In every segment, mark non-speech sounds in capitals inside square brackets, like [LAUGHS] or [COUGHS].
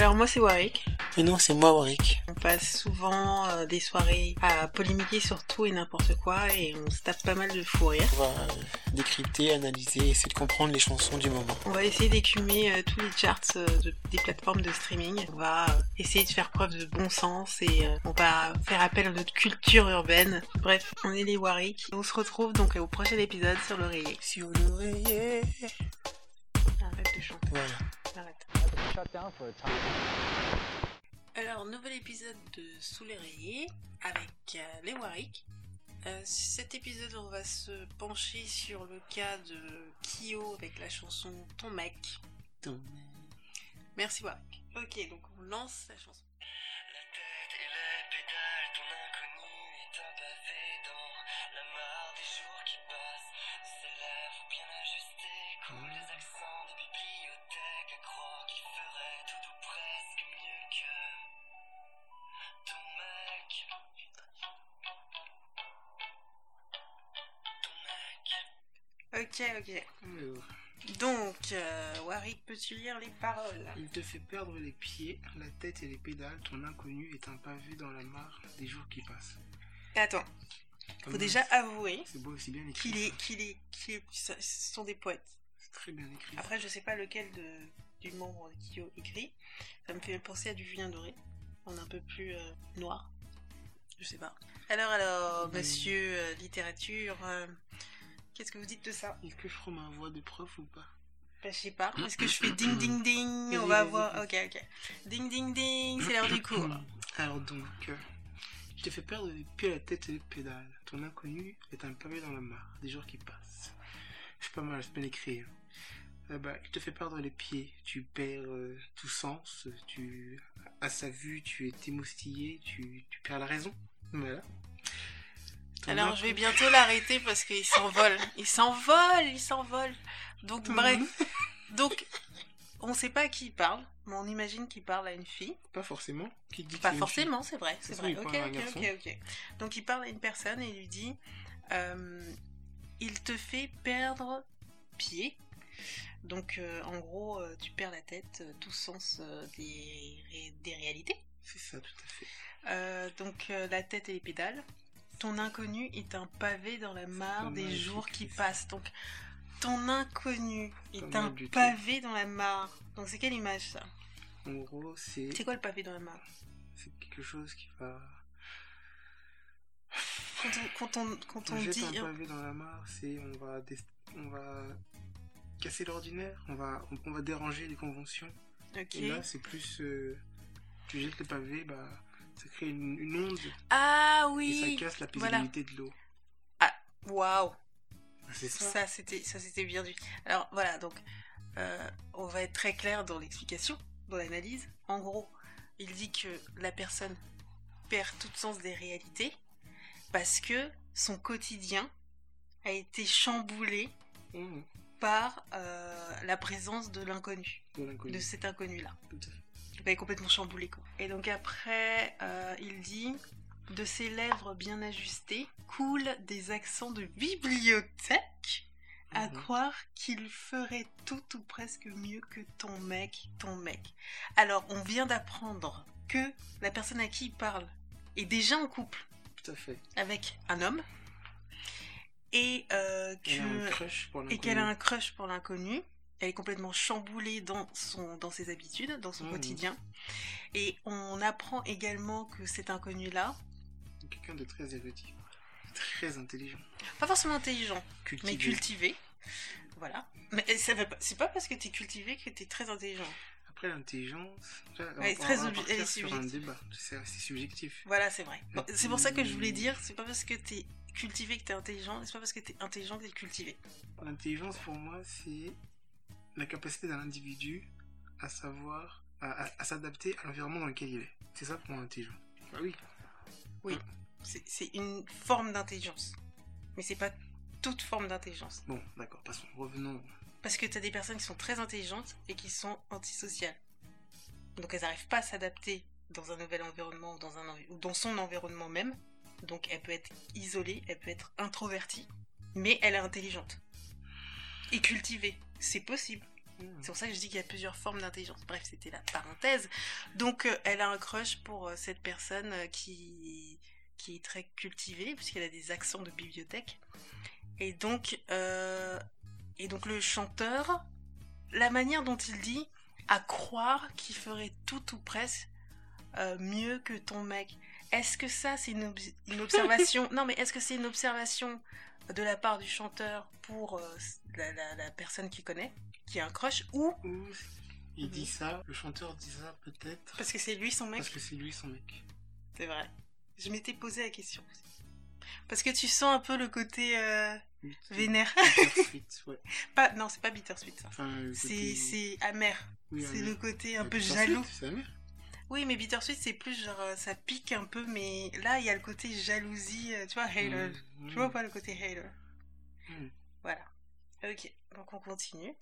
Alors moi c'est Warwick. Mais non, c'est moi, Warwick. On passe souvent euh, des soirées à polémiquer sur tout et n'importe quoi et on se tape pas mal de fou rire. On va euh, décrypter, analyser, essayer de comprendre les chansons du moment. On va essayer d'écumer euh, tous les charts de- des plateformes de streaming. On va essayer de faire preuve de bon sens et on va faire appel à notre culture urbaine. Bref, on est les Warwick. On se retrouve donc au prochain épisode sur l'oreiller. Sur l'oreiller. Arrête de chanter. Voilà. Alors, nouvel épisode de Sous les rayés avec euh, les Warwick. Euh, cet épisode, on va se pencher sur le cas de Kyo avec la chanson Ton mec. Ton- Merci Warwick. Ok, donc on lance la chanson. Ok, Donc, euh, Warwick, peux-tu lire les paroles? Il te fait perdre les pieds, la tête et les pédales. Ton inconnu est un pavé dans la mare des jours qui passent. Attends, faut Comment déjà avouer C'est beau, c'est bien écrit. qu'il est, ça. qu'il est, qu'il est- ce sont des poètes. C'est très bien écrit. Après, je sais pas lequel de, du membre de Kyo écrit. Ça me fait penser à du Julien Doré. On est un peu plus euh, noir. Je sais pas. Alors, alors, monsieur euh, littérature, euh, qu'est-ce que vous dites de ça? Est-ce que je ferai ma voix de prof ou pas? Bah, Je sais pas. Est-ce que je fais [COUGHS] ding ding ding On va voir. Ok, ok. Ding ding ding, c'est l'heure du [COUGHS] cours. Alors donc, euh, je te fais perdre les pieds, la tête et les pédales. Ton inconnu est un pavé dans la mare, des jours qui passent. C'est pas mal, c'est bien écrit. Euh, bah, il te fait perdre les pieds, tu perds euh, tout sens, tu, à sa vue, tu es émoustillé, tu, tu perds la raison. Voilà. Alors, je vais bientôt l'arrêter parce qu'il s'envole. Il s'envole, il s'envole. Donc, Mhm. bref. Donc, on sait pas à qui il parle, mais on imagine qu'il parle à une fille. Pas forcément. Qui dit Pas forcément, c'est vrai, c'est vrai. Ok, ok, ok, ok. Donc il parle à une personne et il lui dit euh, Il te fait perdre pied. Donc euh, en gros, euh, tu perds la tête, tout sens des, ré- des réalités. C'est ça, tout à fait. Donc la tête et les pédales. Ton inconnu est un pavé dans la mare des jours qui passent. Donc ton inconnu est un pavé dans la mare. Donc c'est quelle image ça? En gros, c'est C'est quoi le pavé dans la mare? c'est quelque chose qui va. Quand on, quand on, quand On on jette dit un pavé dans la mare, c'est on va dé- on va casser l'ordinaire, on va on, on va déranger les conventions. Ok. Et là, c'est plus euh, tu jettes le pavé, bah ça crée une, une onde Ah et oui ça casse la voilà. paisibilité de l'eau. Waouh C'est ça. Ça c'était bien dit. Alors voilà, donc euh, on va être très clair dans l'explication, dans l'analyse. En gros, il dit que la personne perd tout sens des réalités parce que son quotidien a été chamboulé Mmh, par euh, la présence de l'inconnu, de l'inconnu. de cet inconnu-là. Tout à fait. Être complètement chamboulé quoi. Et donc après, euh, il dit de ses lèvres bien ajustées coulent des accents de bibliothèque. À Mhm. croire qu'il ferait tout ou presque mieux que ton mec, ton mec. Alors, on vient d'apprendre que la personne à qui il parle est déjà en couple Tout à fait. avec un homme et euh, qu'elle a un crush pour l'inconnu. Elle est complètement chamboulée dans, son, dans ses habitudes, dans son Mhm. quotidien. Et on apprend également que cet inconnu-là, Quelqu'un de très érudit, très intelligent, pas forcément intelligent, cultivé. mais cultivé. Voilà. Mais c'est pas parce que t'es cultivé que t'es très intelligent. Après l'intelligence, Ouais, très va obje- partir elle est sur un débat. C'est subjectif. Voilà, c'est vrai. Bon, c'est pour ça que je voulais dire, c'est pas parce que t'es cultivé que t'es intelligent, et c'est pas parce que t'es intelligent que t'es cultivé. L'intelligence pour moi, c'est la capacité d'un individu à savoir, à, à- à s'adapter à l'environnement dans lequel il est. C'est ça pour moi l'intelligence. Bah oui. C'est c'est une forme d'intelligence. Mais c'est pas toute forme d'intelligence. Bon, d'accord, passons. Revenons. Parce que t'as des personnes qui sont très intelligentes et qui sont antisociales. Donc elles n'arrivent pas à s'adapter dans un nouvel environnement ou dans, un, ou dans son environnement même. Donc elle peut être isolée, elle peut être introvertie, mais elle est intelligente. Et cultivée. C'est possible. Mhm. C'est pour ça que je dis qu'il y a plusieurs formes d'intelligence. Bref, c'était la parenthèse. Donc, euh, elle a un crush pour euh, cette personne euh, qui, qui est très cultivée, puisqu'elle a des accents de bibliothèque. Et donc, et donc le chanteur, la manière dont il dit, à croire qu'il ferait tout ou presque mieux que ton mec. Est-ce que ça, c'est une, ob- une observation? [LAUGHS] Non, mais est-ce que c'est une observation? De la part du chanteur pour euh, la, la- la personne qu'il connaît, qui a un crush, ou il dit ça, le chanteur dit ça peut-être parce que c'est lui son mec parce que c'est lui son mec. C'est vrai. Je m'étais posé la question aussi. Parce que tu sens un peu le côté euh, vénère. Bittersweet, ouais. [LAUGHS] pas, non, c'est pas bittersweet ça. Enfin, le C'est côté- amer. oui, c'est le côté un peu jaloux. C'est amer. Oui, mais bittersweet c'est plus genre euh, ça pique un peu, mais là il y a le côté jalousie, euh, tu vois, hater. Mhm. Tu vois pas le côté hater Mhm. Voilà. Ok, donc on continue.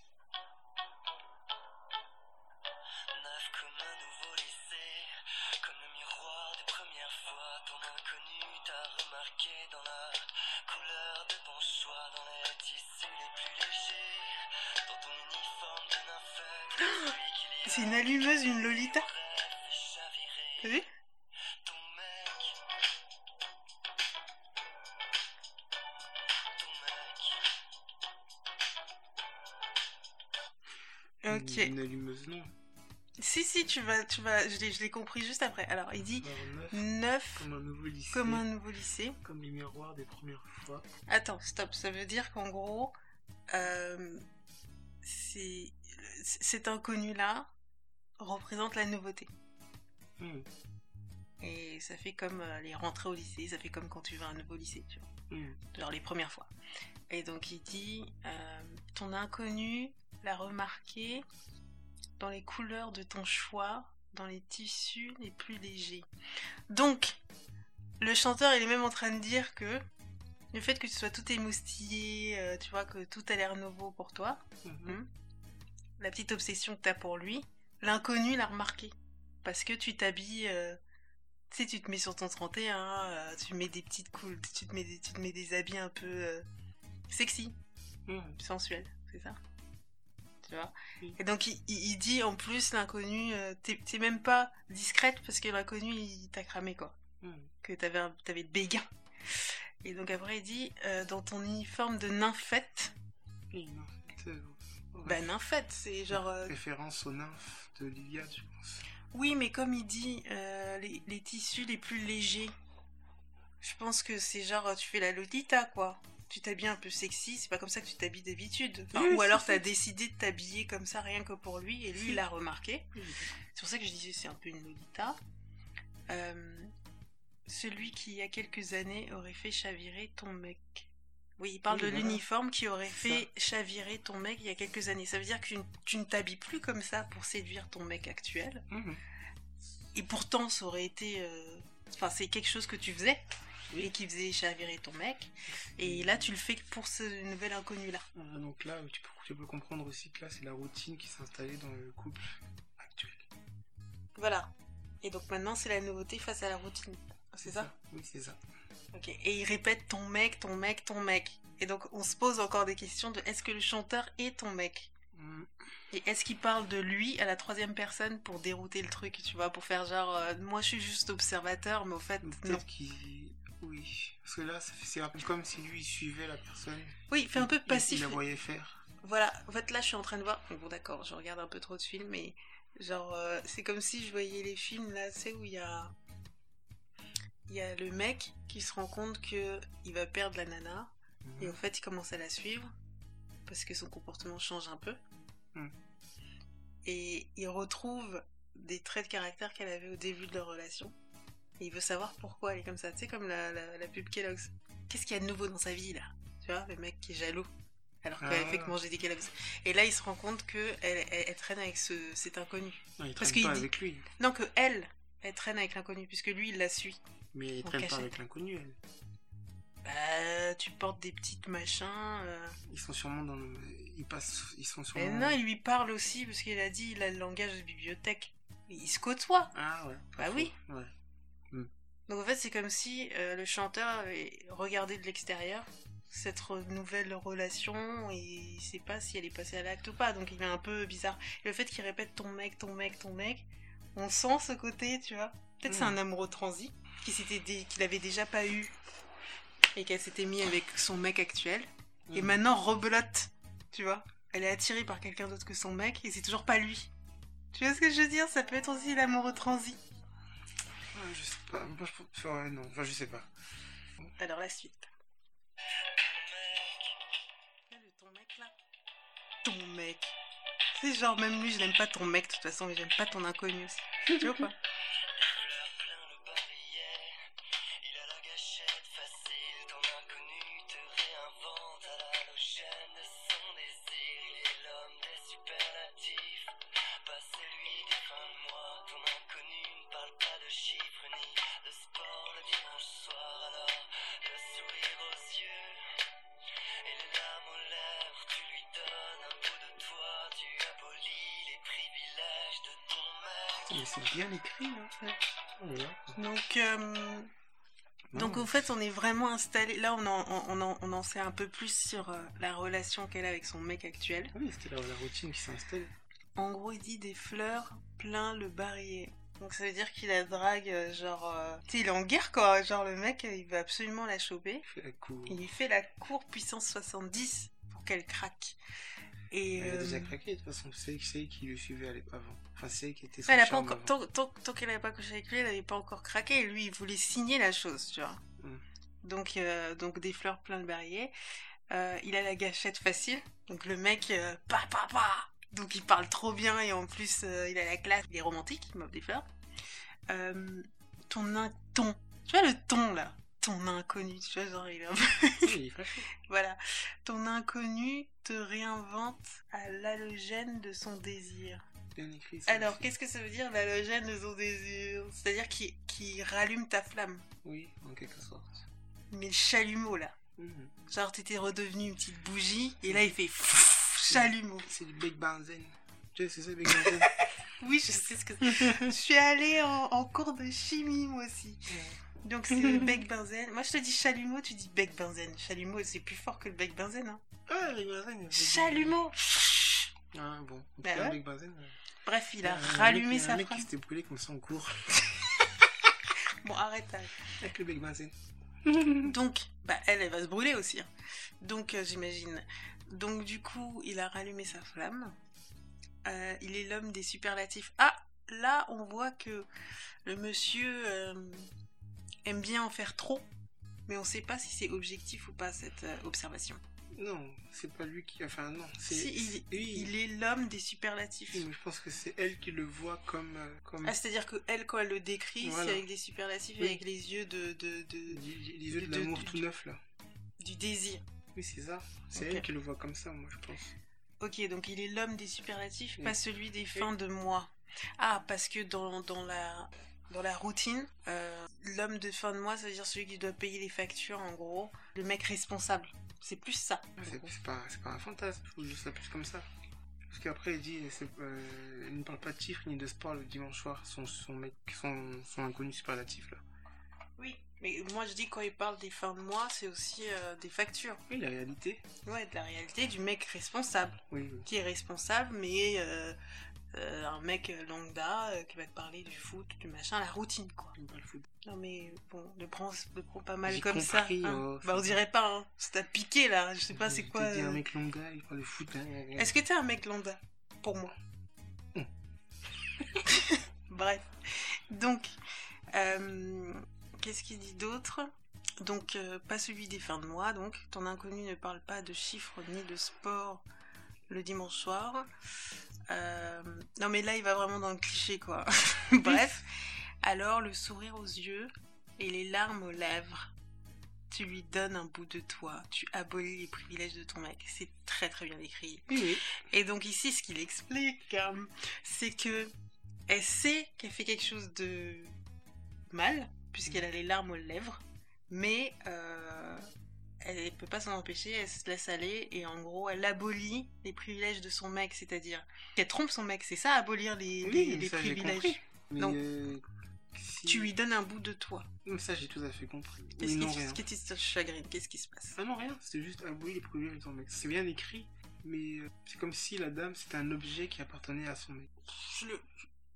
[GASPS] C'est une allumeuse, une Lolita? T'as vu Ton mec, ton mec. Ok. Une allumeuse, non. Si, si, tu vas, tu vas, je l'ai je l'ai compris juste après. Alors, il dit Alors, neuf, neuf comme un nouveau lycée. comme un nouveau lycée. Comme les miroirs des premières fois. Attends, stop. Ça veut dire qu'en gros, euh, c'est cet inconnu-là représente la nouveauté. Mhm. Et ça fait comme euh, les rentrées au lycée, ça fait comme quand tu vas à un nouveau lycée, tu vois. Mhm. Genre les premières fois. Et donc il dit euh, Ton inconnu l'a remarqué dans les couleurs de ton choix, dans les tissus les plus légers. Donc, le chanteur, il est même en train de dire que le fait que tu sois tout émoustillé, euh, tu vois, que tout a l'air nouveau pour toi, Mhm. la petite obsession que t'as pour lui, l'inconnu l'a remarqué. Parce que tu t'habilles, euh, tu sais, tu te mets sur ton 31, euh, tu mets des petites coules, tu te mets des, tu te mets des habits un peu euh, sexy, Mhm. sensuels, c'est ça Tu vois. Et donc il, dit en plus, l'inconnu, euh, t'es même pas discrète parce que l'inconnu, il t'a cramé quoi. Mhm. Que t'avais t'avais le béguin. Et donc après il dit, euh, dans ton uniforme de nymphette, Oui, ouais. bah nymphette, c'est genre... Référence aux nymphes de l'Iliade, je pense. Oui, mais comme il dit, euh, les, les tissus les plus légers, je pense que c'est genre, tu fais la Lolita, quoi. Tu t'habilles un peu sexy, c'est pas comme ça que tu t'habilles d'habitude. Enfin, Oui, ou alors t'as décidé de t'habiller comme ça rien que pour lui, et lui il l'a remarqué. Oui, C'est pour ça que je disais c'est un peu une Lolita. Euh, celui qui, il y a quelques années, aurait fait chavirer ton mec. Oui, il parle Oui, de l'uniforme qui aurait fait chavirer ton mec il y a quelques années. Ça veut dire que tu, ne- t'habilles plus comme ça pour séduire ton mec actuel. Mhm. Et pourtant, ça aurait été. euh, Enfin, c'est quelque chose que tu faisais Oui. et qui faisait chavirer ton mec. Et là, tu le fais pour ce nouvel inconnu-là. Donc là, tu peux, tu peux comprendre aussi que là, c'est la routine qui s'est installée dans le couple actuel. Voilà. Et donc maintenant, c'est la nouveauté face à la routine. C'est ça Oui, c'est ça. Et il répète ton mec, ton mec, ton mec. Et donc, on se pose encore des questions de est-ce que le chanteur est ton mec? Mhm. Et est-ce qu'il parle de lui à la troisième personne pour dérouter le truc, tu vois, pour faire genre, euh, moi je suis juste observateur, mais au fait. Peut-être qu'il. Oui. Parce que là, c'est un peu comme si lui, il suivait la personne. Oui, il fait un peu passif. Il la voyait faire. Voilà, en fait là je suis en train de voir. Bon d'accord, je regarde un peu trop de films, mais genre euh, c'est comme si je voyais les films là, sais où il y a il y a le mec qui se rend compte que il va perdre la nana et en fait il commence à la suivre parce que son comportement change un peu Mm. et il retrouve des traits de caractère qu'elle avait au début de leur relation et il veut savoir pourquoi elle est comme ça. Tu sais comme la, la, la pub Kellogg's. Qu'est-ce qu'il y a de nouveau dans sa vie là? Tu vois, le mec qui est jaloux alors qu'elle Ah. fait que manger des Kellogg's. Et là, il se rend compte que elle, elle- elle traîne avec ce, cet inconnu. Non, il Parce traîne qu'il pas dit- avec lui. Non, que elle, elle traîne avec l'inconnu, puisque lui, il la suit. Mais En traîne pas avec l'inconnu, elle. Bah, tu portes des petites machins. euh. Ils sont sûrement dans le. Ils passent. Ils sont sûrement. Et non, il lui parle aussi, parce qu'il a dit, il a le langage de bibliothèque. Il se côtoie. Ah ouais. pas Bah faux. oui. Ouais. Donc en fait, c'est comme si euh, le chanteur avait regardé de l'extérieur cette re- nouvelle relation et il sait pas si elle est passée à l'acte ou pas. Donc il est un peu bizarre. Et le fait qu'il répète ton mec, ton mec, ton mec, on sent ce côté, tu vois. Peut-être c'est Mm. un amoureux transi qui s'était qu'il avait déjà pas eu et qu'elle s'était mis avec son mec actuel. Et Mm. maintenant rebelote, tu vois. Elle est attirée par quelqu'un d'autre que son mec et c'est toujours pas lui. Tu vois ce que je veux dire? Ça peut être aussi l'amoureux transi. Ouais, je sais pas. Moi, je ouais, non, enfin, je sais pas. Alors la suite. Ton mec là. Ton mec. C'est genre même lui je l'aime pas ton mec de toute façon mais j'aime pas ton inconnu aussi. Tu vois pas? Donc euh, donc au fait on est vraiment installé. Là on en, on en, on en sait un peu plus sur euh, la relation qu'elle a avec son mec actuel. Oui, c'était la, la routine qui s'installe. En gros il dit des fleurs plein le barillet. Donc ça veut dire qu'il la drague euh, genre... euh, Tu sais il est en guerre quoi. Genre le mec euh, il veut absolument la choper. Il fait la cour. Il lui fait la cour puissance 70 pour qu'elle craque. Et Elle a euh, déjà craqué, de toute façon. C'est elle qui le suivait avant. Enfin, c'est elle qui était son elle a pas encore, tant, tant, tant qu'elle n'avait pas couché avec lui, elle n'avait pas encore craqué. Et lui, il voulait signer la chose, tu vois. Mm. Donc, euh, donc des fleurs plein de barillet. Euh, il a la gâchette facile. Donc le mec, euh, pa pa pa. Donc il parle trop bien et en plus euh, il a la classe. Il est romantique, il m'offre des fleurs. Euh, ton ton, tu vois le ton là, ton inconnu, tu vois genre il est un peu [LAUGHS] Oui, voilà. Ton inconnu te réinvente à l'halogène de son désir. Bien écrit. ça Alors, qu'est-ce que ça veut dire l'halogène de son désir? C'est-à-dire qu'il qu'il rallume ta flamme. Oui, en quelque sorte. Mais le chalumeau, là. Mhm. Genre, t'étais redevenu une petite bougie, et là, il fait pfff, chalumeau. C'est du Big Benzen. Tu sais, c'est ça, Big Benzen [LAUGHS] Oui, je sais ce que c'est. Je suis allée en, en cours de chimie, moi aussi. Donc, c'est [LAUGHS] le bec benzène. Moi, je te dis chalumeau, tu dis bec benzène. Chalumeau, c'est plus fort que le bec benzène. Hein. Ah, Big Benzen. Chalumeau Ah, bon. Bah ouais. Benzen. euh, Bref, il a un mec- rallumé un sa mec flamme. qui s'était brûlé comme ça en cours. [LAUGHS] Bon, arrête, arrête. Avec le Big Benzen. [LAUGHS] Donc, bah, elle, elle va se brûler aussi. hein. Donc, euh, j'imagine. Donc, du coup, il a rallumé sa flamme. Euh, il est l'homme des superlatifs. Ah, là, on voit que le monsieur euh, aime bien en faire trop. Mais on sait pas si c'est objectif ou pas, cette euh, observation. Non, c'est pas lui qui. Enfin, non. c'est Si, il, oui. il est l'homme des superlatifs. Oui, mais je pense que c'est elle qui le voit comme. euh, comme Ah, c'est-à-dire que elle, quand elle le décrit, Voilà. c'est avec des superlatifs, Oui. avec les yeux de, de, de- les les yeux de de- l'amour tout neuf, là. du désir. Oui, c'est ça. C'est elle qui le voit comme ça, moi, je pense. Ok, donc il est l'homme des superlatifs, Oui. pas celui des fins de mois. Ah, parce que dans, dans, la, dans la routine, euh, l'homme de fin de mois, ça veut dire celui qui doit payer les factures, en gros. Le mec responsable. C'est plus ça. C'est pas, un fantasme, je trouve ça plus comme ça. Parce qu'après, il dit euh, il ne parle pas de chiffres ni de sport le dimanche soir, son, son mec, son, son inconnu superlatif, là. Oui. Mais moi, je dis quand il parle des fins de mois, c'est aussi euh, des factures. Oui, la réalité. Ouais, de la réalité du mec responsable. Oui, oui. Qui est responsable, mais euh, euh, un mec lambda euh, qui va te parler du foot, du machin, la routine, quoi. Foot. Non mais bon, ne prends, ne prends pas mal comme compris, ça. hein. oh, bah on dirait pas, hein. Ça t'a piqué là, je sais pas c'est quoi. dit euh. un mec lambda, il parle de foot. hein. Est-ce que t'es un mec lambda? Pour moi. [LAUGHS] Bref. Donc, euh, qu'est-ce qu'il dit d'autre? Donc, euh, pas celui des fins de mois, donc ton inconnu ne parle pas de chiffres ni de sport le dimanche soir. Euh, non mais là il va vraiment dans le cliché quoi. [LAUGHS] Bref, alors le sourire aux yeux et les larmes aux lèvres. Tu lui donnes un bout de toi, tu abolis les privilèges de ton mec. C'est très très bien écrit. Oui. Et donc ici, ce qu'il explique, euh, c'est que elle sait qu'elle fait quelque chose de mal, puisqu'elle a les larmes aux lèvres, mais euh, elle peut pas s'en empêcher, elle se laisse aller, et en gros, elle abolit les privilèges de son mec, c'est-à-dire qu'elle trompe son mec, c'est ça, abolir les, Oui, les- mais les ça, j'ai privilèges. Mais Donc- euh, Si- Tu lui donnes un bout de toi. Mais ça, j'ai tout à fait compris. Qu'est-ce qui, te chagrine? Qu'est-ce qui se passe? Ah non, rien, c'était juste abolir les privilèges de ton mec. C'est bien écrit, mais euh, c'est comme si la dame c'était un objet qui appartenait à son mec. Je le-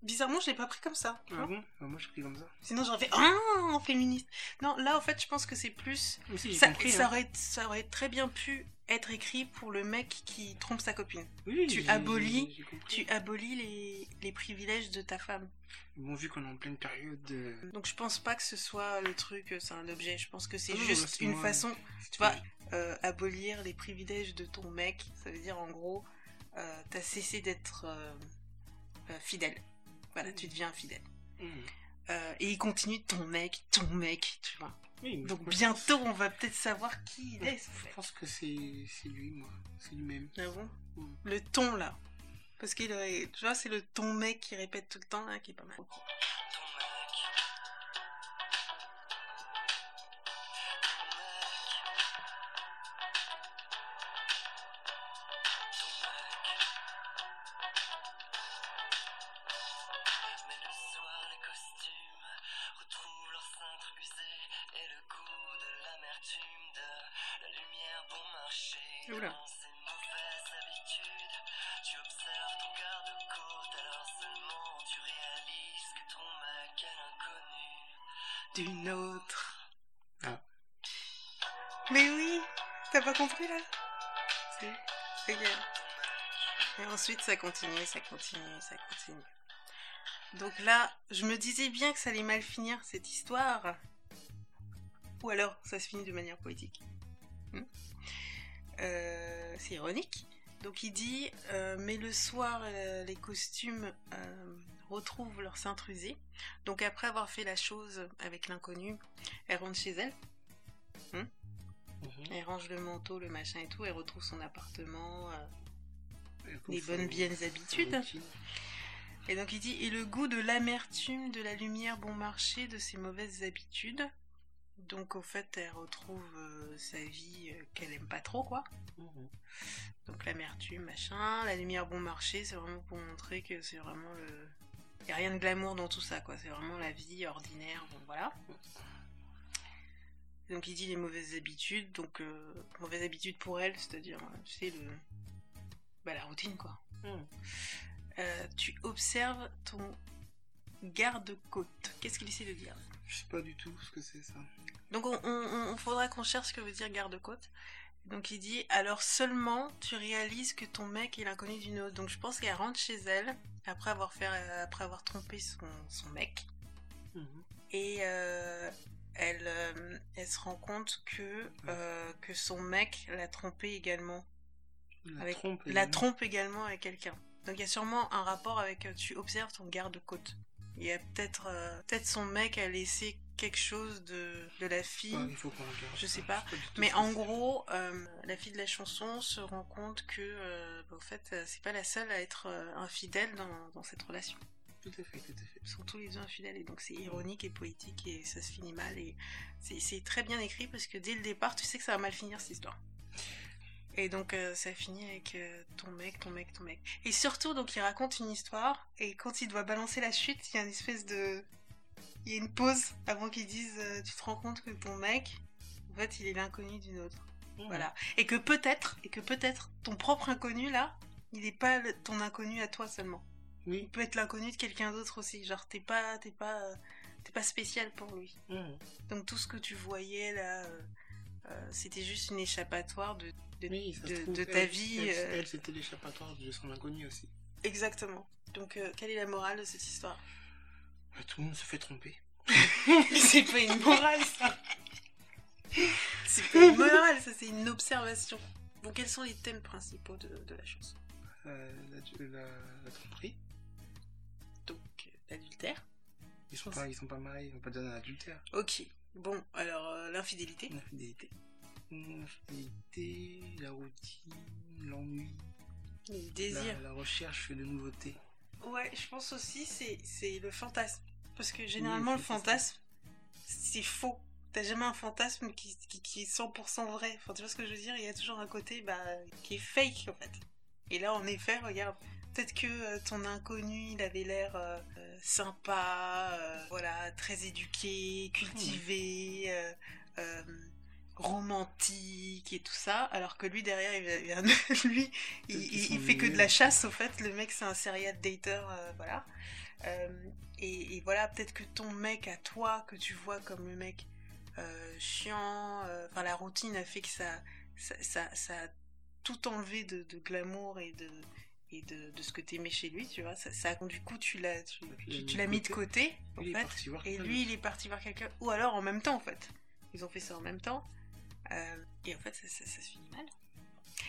Bizarrement, je l'ai pas pris comme ça. Ah bon? Bah, Moi, j'ai pris comme ça. Sinon, j'aurais fait Ah, féministe. Non, là, en fait, je pense que c'est plus. Si, Ça, compris. ça hein. aurait, ça aurait très bien pu être écrit pour le mec qui trompe sa copine. Oui, tu abolis-. Tu abolis les, les privilèges de ta femme. Bon, vu qu'on est en pleine période de. Donc, je pense pas que ce soit le truc, euh, c'est un objet. Je pense que c'est Ah juste une moi. façon. Tu vois, euh, abolir les privilèges de ton mec, ça veut dire en gros, euh, t'as cessé d'être euh, fidèle. Voilà, tu deviens fidèle. Mmh. Euh, et il continue ton mec, ton mec, tu vois. Oui, Donc moi, bientôt, on va peut-être savoir qui il est. fait. Je pense que c'est lui, moi. C'est lui-même. Ah bon. Le ton là. Parce qu'il. Tu vois, c'est le ton mec qui répète tout le temps là, qui est pas mal. Ton Et ensuite, ça continue, ça continue, ça continue. Donc là, je me disais bien que ça allait mal finir cette histoire. Ou alors, ça se finit de manière poétique. Hmm. Euh, c'est ironique. Donc il dit, euh, mais le soir, euh, les costumes retrouvent leur cintre. Donc après avoir fait la chose avec l'inconnu, elle rentre chez elle. Mhm. Elle range le manteau, le machin et tout. Elle retrouve son appartement. euh, les bonnes biennes habitudes. Et donc il dit et le goût de l'amertume de la lumière bon marché de ses mauvaises habitudes. Donc au fait elle retrouve euh, sa vie euh, qu'elle aime pas trop quoi. Mhm. Donc l'amertume machin, la lumière bon marché c'est vraiment pour montrer que c'est vraiment le y a rien de glamour dans tout ça quoi. C'est vraiment la vie ordinaire bon voilà. Donc il dit les mauvaises habitudes donc euh, mauvaises habitudes pour elle c'est-à-dire euh, tu sais le bah la routine quoi. Mhm. Euh, tu observes ton garde-côte. Qu'est-ce qu'il essaie de dire? Je sais pas du tout ce que c'est ça. Donc on, on- on- faudra qu'on cherche ce que veut dire garde-côte. Donc il dit alors seulement tu réalises que ton mec est l'inconnu d'une autre. Donc je pense qu'elle rentre chez elle après avoir fait après avoir trompé son, son mec Mhm. et euh, elle euh, elle se rend compte que euh, que son mec l'a trompé également La avec trompe. la également. trompe également avec quelqu'un. Donc il y a sûrement un rapport avec euh, tu observes ton garde-côte. Il y a peut-être euh, peut-être son mec a laissé quelque chose de, de la fille. Ouais, il faut qu'on regarde. Je sais pas. Mais en gros, euh, la fille de la chanson se rend compte que, euh, bah, au fait, c'est pas la seule à être infidèle dans, dans cette relation. Tout à fait, tout à fait. Ils sont tous les deux infidèles et donc c'est ironique et poétique et ça se finit mal et c'est- très bien écrit parce que dès le départ, tu sais que ça va mal finir cette histoire. Et donc euh, ça finit avec euh, ton mec, ton mec, ton mec. Et surtout, donc il raconte une histoire et quand il doit balancer la chute, il y a une espèce de... Il y a une pause avant qu'il dise euh, tu te rends compte que ton mec, en fait, il est l'inconnu d'une autre. Mhm. Voilà. Et que peut-être, et que peut-être ton propre inconnu là, il n'est pas le- ton inconnu à toi seulement. Oui. Il peut être l'inconnu de quelqu'un d'autre aussi. Genre t'es pas, t'es pas, euh, t'es pas spécial pour lui. Mhm. Donc tout ce que tu voyais là, euh, euh, c'était juste une échappatoire de, de, Oui, ça se de- trouve, de ta elle- vie. Elle, euh, elle, c'était l'échappatoire de son inconnu aussi. Exactement. Donc euh, quelle est la morale de cette histoire? Bah, tout le monde se fait tromper. [LAUGHS] C'est pas une morale ça. C'est pas une morale, ça c'est une observation. Bon, quels sont les thèmes principaux de, de la chanson? La, la, la tromperie. L'adultère. Ils sont, pas, ils sont pas mariés, ils vont pas donner un adultère. Ok. Bon, alors euh, l'infidélité. L'infidélité. L'infidélité, la routine, l'ennui, Le désir. la, la recherche de nouveautés. Ouais, je pense aussi c'est c'est le fantasme. Parce que généralement Oui, le fantasme, c'est faux. T'as jamais un fantasme qui, qui, qui est 100% vrai. Enfin, tu vois ce que je veux dire? Il y a toujours un côté bah, qui est fake en fait. Et là, en effet, regarde, Peut-être que euh, ton inconnu, il avait l'air euh, sympa, euh, voilà, très éduqué, cultivé, euh, euh, romantique et tout ça, alors que lui derrière, il, vient- [LAUGHS] lui, il, fait que de la chasse au fait. Le mec, c'est un serial dater, voilà. Et, et voilà, peut-être que ton mec à toi, que tu vois comme le mec euh, chiant, euh, enfin la routine a fait que ça, ça, ça, ça a tout enlevé de, de glamour et de et de, de ce que t'aimais chez lui, tu vois. Ça, ça- du coup, tu l'as, tu, Tu tu- l'as mis de côté. en fait. Et lui, il est parti voir quelqu'un. Ou alors en même temps, en fait. Ils ont fait ça en même temps. Euh, et en fait, ça, ça- ça se finit mal.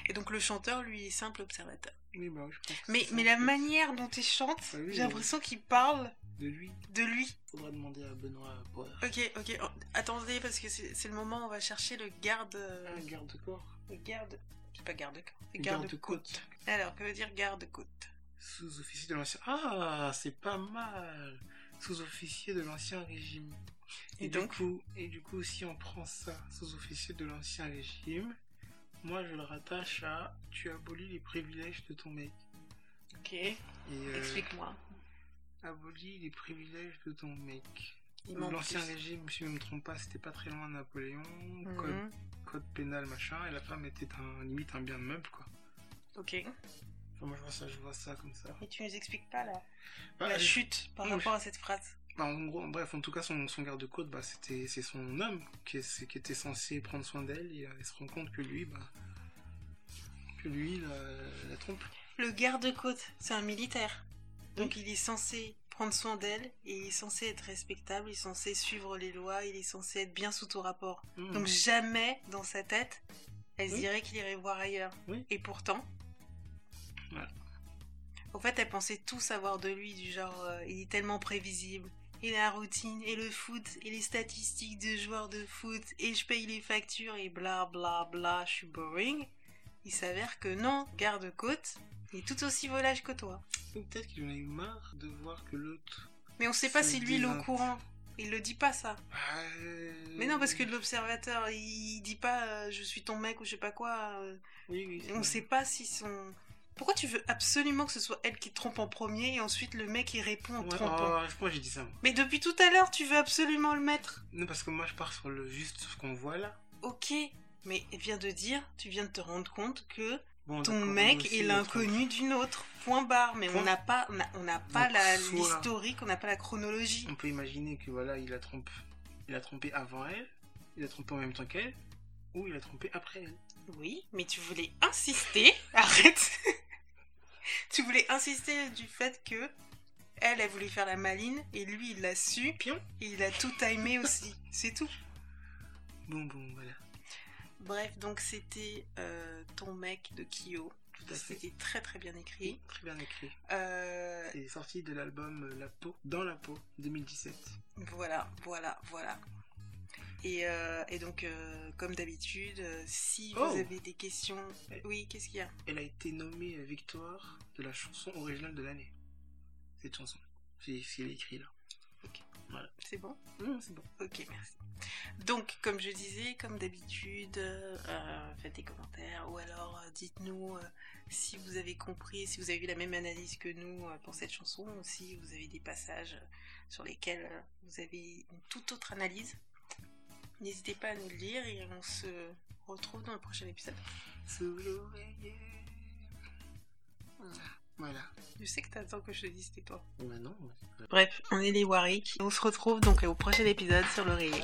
Et donc le chanteur, lui, est simple observateur. Oui, bah je pense Mais, mais la manière dont il chante, Ah oui, j'ai l'impression qu'il parle De lui, de lui. faudra demander à Benoît. Ok, ok. attendez, parce que c'est le moment où on va chercher le garde... euh, Un garde-corps. le garde... C'est pas c'est garde-côte. garde-côte. Alors, que veut dire garde-côte Sous-officier de l'ancien. Ah, c'est pas mal. Sous-officier de l'ancien régime. Et Et, donc? du coup, et du coup, si on prend ça, sous-officier de l'ancien régime, moi je le rattache à tu abolis les privilèges de ton mec. Ok, euh, explique-moi. abolis les privilèges de ton mec. Manque L'ancien régime, si je ne me trompe pas, c'était pas très loin de Napoléon, Mhm. code, code pénal machin, et la femme était un, limite un bien de meuble quoi. Ok. Et Enfin, moi je vois ça, je vois ça comme ça. tu nous expliques pas la, Bah, la chute par rapport à cette phrase? Bah, en gros, bref, en tout cas, son, son garde-côte, bah, c'était, c'est son homme qui, est- qui était censé prendre soin d'elle et elle se rend compte que lui, bah, que lui, la, la trompe. Le garde-côte, c'est un militaire. Donc il est censé prendre soin d'elle et il est censé être respectable, il est censé suivre les lois, il est censé être bien sous ton rapport. Hmm. Donc jamais dans sa tête, elle se Oui. dirait qu'il irait voir ailleurs. Oui. Et pourtant, Voilà. en fait, elle pensait tout savoir de lui, du genre, euh, il est tellement prévisible. Et la routine, et le foot, et les statistiques de joueurs de foot, et je paye les factures, et bla bla bla, je suis boring. Il s'avère que non, garde-côte, il est tout aussi volage que toi. Peut-être qu'il en a eu marre de voir que l'autre. Mais on sait pas si lui il est au courant. Il le dit pas ça. Euh, Mais non, parce que l'observateur, il dit pas euh, je suis ton mec ou je sais pas quoi. euh, Oui, oui. c'est on vrai. sait pas si son. Pourquoi tu veux absolument que ce soit elle qui te trompe en premier et ensuite le mec il répond en Ouais, trompant oh, moi j'ai dit ça. moi. Mais depuis tout à l'heure, tu veux absolument le mettre. Non, parce que moi je pars sur le juste ce qu'on voit là. Ok, mais vient de dire, tu viens de te rendre compte que Bon, ton mec est l'inconnu d'une autre. Point barre. Mais on n'a pas, on a- on n'a pas Donc, la- soit- l'historique, on n'a pas la chronologie. On peut imaginer que voilà, il a trompé, il a trompé avant elle, il a trompé en même temps qu'elle, ou il a trompé après elle. Oui, mais tu voulais insister. [LAUGHS] Arrête. tu voulais insister du fait que elle, elle voulait faire la maline et lui, il l'a su. Pion. Et il a tout timé aussi. C'est tout. Bon, bon, voilà. Bref, donc c'était euh, ton mec de Kyo. Tout à fait. C'était très très bien écrit. Très bien écrit. Euh, C'est sorti de l'album euh, La peau, dans la peau, 2017. voilà, voilà, voilà. Et, euh, et donc, euh, comme d'habitude, euh, si Oh. vous avez des questions... Eh. Oui, qu'est-ce qu'il y a? Elle a été nommée victoire de la chanson originale de l'année. Cette chanson. C'est ce qu'elle est écrit là. C'est bon c'est bon. Ok, merci. Donc, comme je disais, comme d'habitude, euh, faites des commentaires ou alors euh, dites-nous euh, si vous avez compris, si vous avez eu la même analyse que nous pour cette chanson, ou si vous avez des passages sur lesquels vous avez une toute autre analyse. N'hésitez pas à nous le dire et on se retrouve dans le prochain épisode. Sous l'oreiller. Voilà. Je sais que t'attends que je te dise tais-toi. Bah non. Bref, on est les Warwick. On se retrouve donc au prochain épisode sur l'oreiller.